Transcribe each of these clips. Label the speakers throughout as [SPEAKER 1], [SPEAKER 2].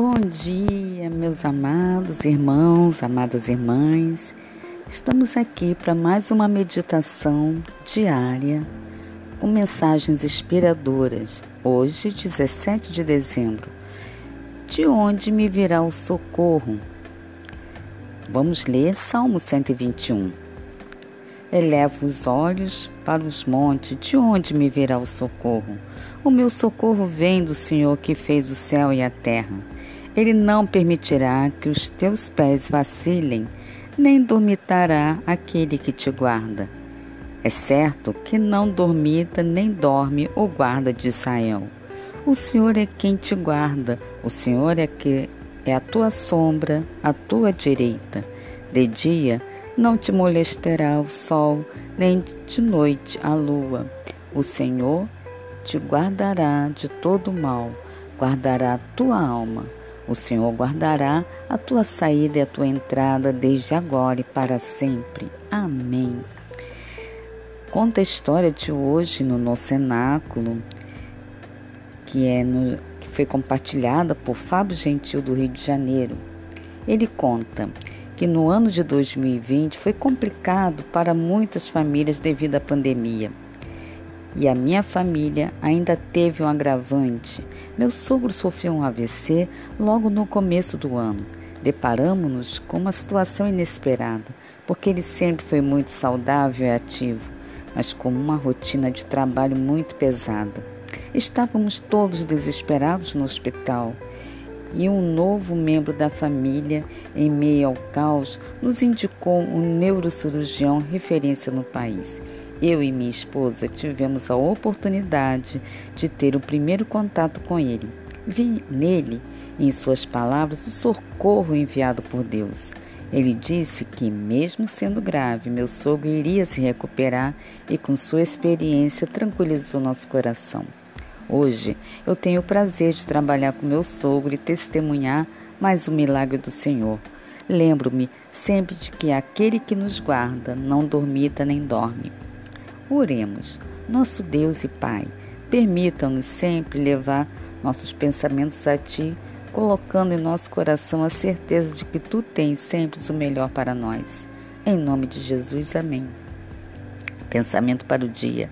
[SPEAKER 1] Bom dia, meus amados irmãos, amadas irmãs. Estamos aqui para mais uma meditação diária com mensagens inspiradoras. Hoje, 17 de dezembro. De onde me virá o socorro? Vamos ler Salmo 121. Elevo os olhos para os montes, de onde me virá o socorro? O meu socorro vem do Senhor que fez o céu e a terra. Ele não permitirá que os teus pés vacilem, nem dormitará aquele que te guarda. É certo que não dormita nem dorme o guarda de Israel. O Senhor é quem te guarda, o Senhor é que é a tua sombra, a tua direita. De dia não te molestará o sol, nem de noite a lua. O Senhor te guardará de todo mal, guardará a tua alma. O Senhor guardará a tua saída e a tua entrada desde agora e para sempre. Amém. Conta a história de hoje no nosso cenáculo, que, é no, que foi compartilhada por Fábio Gentil do Rio de Janeiro. Ele conta que no ano de 2020 foi complicado para muitas famílias devido à pandemia. E a minha família ainda teve um agravante. Meu sogro sofreu um AVC logo no começo do ano. Deparamos-nos com uma situação inesperada, porque ele sempre foi muito saudável e ativo, mas com uma rotina de trabalho muito pesada. Estávamos todos desesperados no hospital e um novo membro da família, em meio ao caos, nos indicou um neurocirurgião referência no país. Eu e minha esposa tivemos a oportunidade de ter o primeiro contato com ele. Vi nele, em suas palavras, o socorro enviado por Deus. Ele disse que, mesmo sendo grave, meu sogro iria se recuperar e, com sua experiência, tranquilizou nosso coração. Hoje, eu tenho o prazer de trabalhar com meu sogro e testemunhar mais um milagre do Senhor. Lembro-me sempre de que aquele que nos guarda não dormita nem dorme. Oremos. Nosso Deus e Pai, permita-nos sempre levar nossos pensamentos a Ti, colocando em nosso coração a certeza de que Tu tens sempre o melhor para nós. Em nome de Jesus, amém. Pensamento para o dia.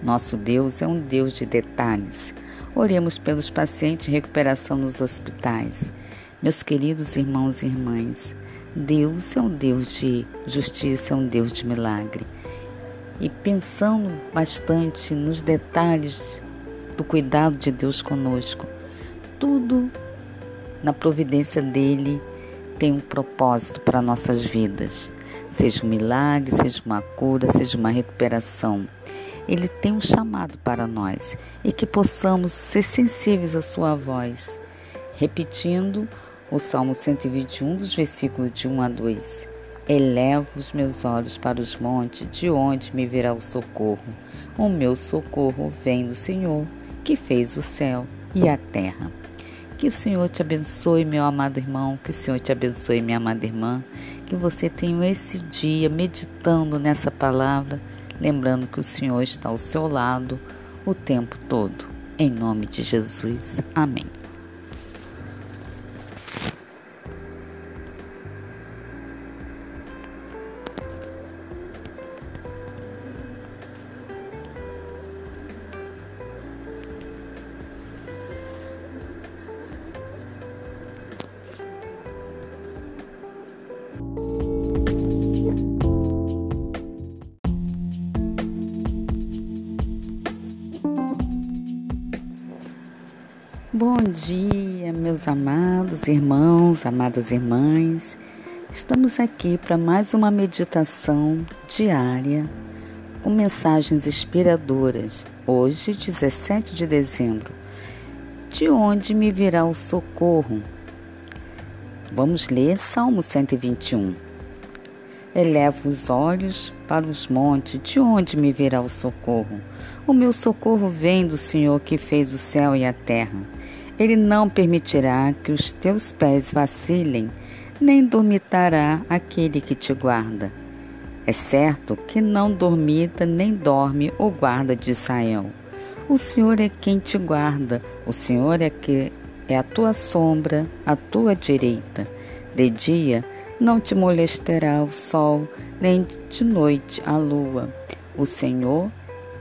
[SPEAKER 1] Nosso Deus é um Deus de detalhes. Oremos pelos pacientes em recuperação nos hospitais. Meus queridos irmãos e irmãs, Deus é um Deus de justiça, é um Deus de milagre e pensando bastante nos detalhes do cuidado de Deus conosco, tudo na providência dele tem um propósito para nossas vidas. Seja um milagre, seja uma cura, seja uma recuperação. Ele tem um chamado para nós e que possamos ser sensíveis à sua voz. Repetindo o Salmo 121, dos versículos de 1 a 2. Elevo os meus olhos para os montes, de onde me virá o socorro. O meu socorro vem do Senhor, que fez o céu e a terra. Que o Senhor te abençoe, meu amado irmão, que o Senhor te abençoe, minha amada irmã, que você tenha esse dia meditando nessa palavra, lembrando que o Senhor está ao seu lado o tempo todo. Em nome de Jesus. Amém. Bom dia, meus amados irmãos, amadas irmãs. Estamos aqui para mais uma meditação diária com mensagens inspiradoras. Hoje, 17 de dezembro. De onde me virá o socorro? Vamos ler Salmo 121. Elevo os olhos para os montes, de onde me virá o socorro? O meu socorro vem do Senhor que fez o céu e a terra. Ele não permitirá que os teus pés vacilem, nem dormitará aquele que te guarda. É certo que não dormita nem dorme o guarda de Israel. O Senhor é quem te guarda, o Senhor é que é a tua sombra, a tua direita. De dia não te molestará o sol, nem de noite a lua. O Senhor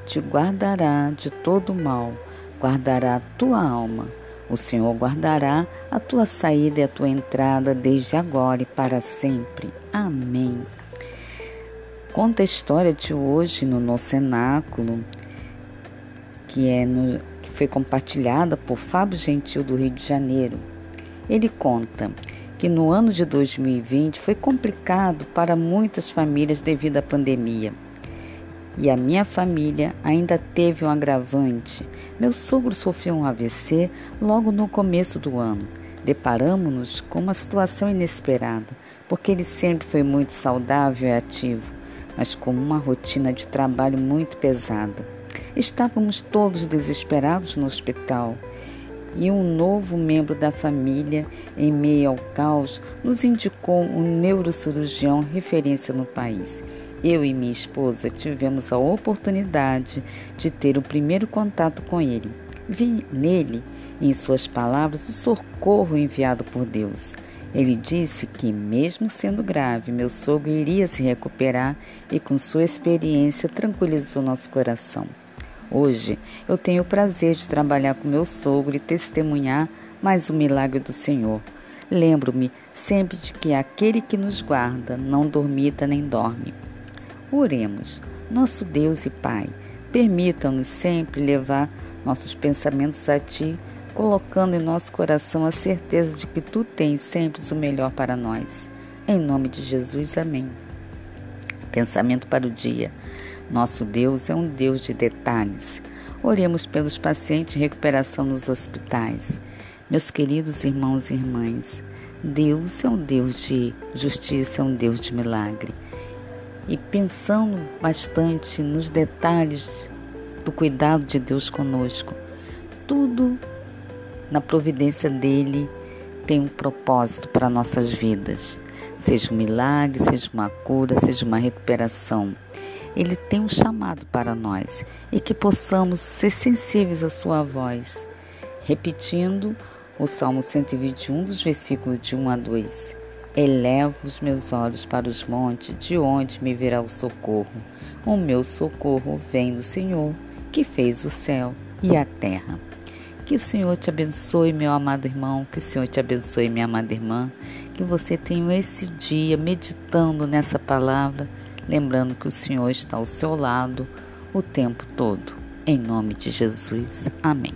[SPEAKER 1] te guardará de todo mal, guardará a tua alma. O Senhor guardará a tua saída e a tua entrada desde agora e para sempre. Amém. Conta a história de hoje no nosso cenáculo, que, é no, que foi compartilhada por Fábio Gentil do Rio de Janeiro. Ele conta que no ano de 2020 foi complicado para muitas famílias devido à pandemia. E a minha família ainda teve um agravante. Meu sogro sofreu um AVC logo no começo do ano. Deparamos-nos com uma situação inesperada, porque ele sempre foi muito saudável e ativo mas com uma rotina de trabalho muito pesada. Estávamos todos desesperados no hospital e um novo membro da família, em meio ao caos, nos indicou um neurocirurgião referência no país. Eu e minha esposa tivemos a oportunidade de ter o primeiro contato com ele. Vi nele, em suas palavras, o socorro enviado por Deus. Ele disse que, mesmo sendo grave, meu sogro iria se recuperar e, com sua experiência, tranquilizou nosso coração. Hoje, eu tenho o prazer de trabalhar com meu sogro e testemunhar mais um milagre do Senhor. Lembro-me sempre de que aquele que nos guarda não dormita nem dorme. Oremos, nosso Deus e Pai, permita-nos sempre levar nossos pensamentos a Ti colocando em nosso coração a certeza de que tu tens sempre o melhor para nós. Em nome de Jesus, amém. Pensamento para o dia. Nosso Deus é um Deus de detalhes. Oremos pelos pacientes em recuperação nos hospitais. Meus queridos irmãos e irmãs, Deus é um Deus de justiça, é um Deus de milagre. E pensando bastante nos detalhes do cuidado de Deus conosco, tudo na providência dele, tem um propósito para nossas vidas. Seja um milagre, seja uma cura, seja uma recuperação. Ele tem um chamado para nós e que possamos ser sensíveis à sua voz. Repetindo o Salmo 121, dos versículos de 1 a 2. Elevo os meus olhos para os montes, de onde me virá o socorro. O meu socorro vem do Senhor, que fez o céu e a terra. Que o Senhor te abençoe, meu amado irmão, que o Senhor te abençoe, minha amada irmã, que você tenha esse dia meditando nessa palavra, lembrando que o Senhor está ao seu lado o tempo todo. Em nome de Jesus. Amém.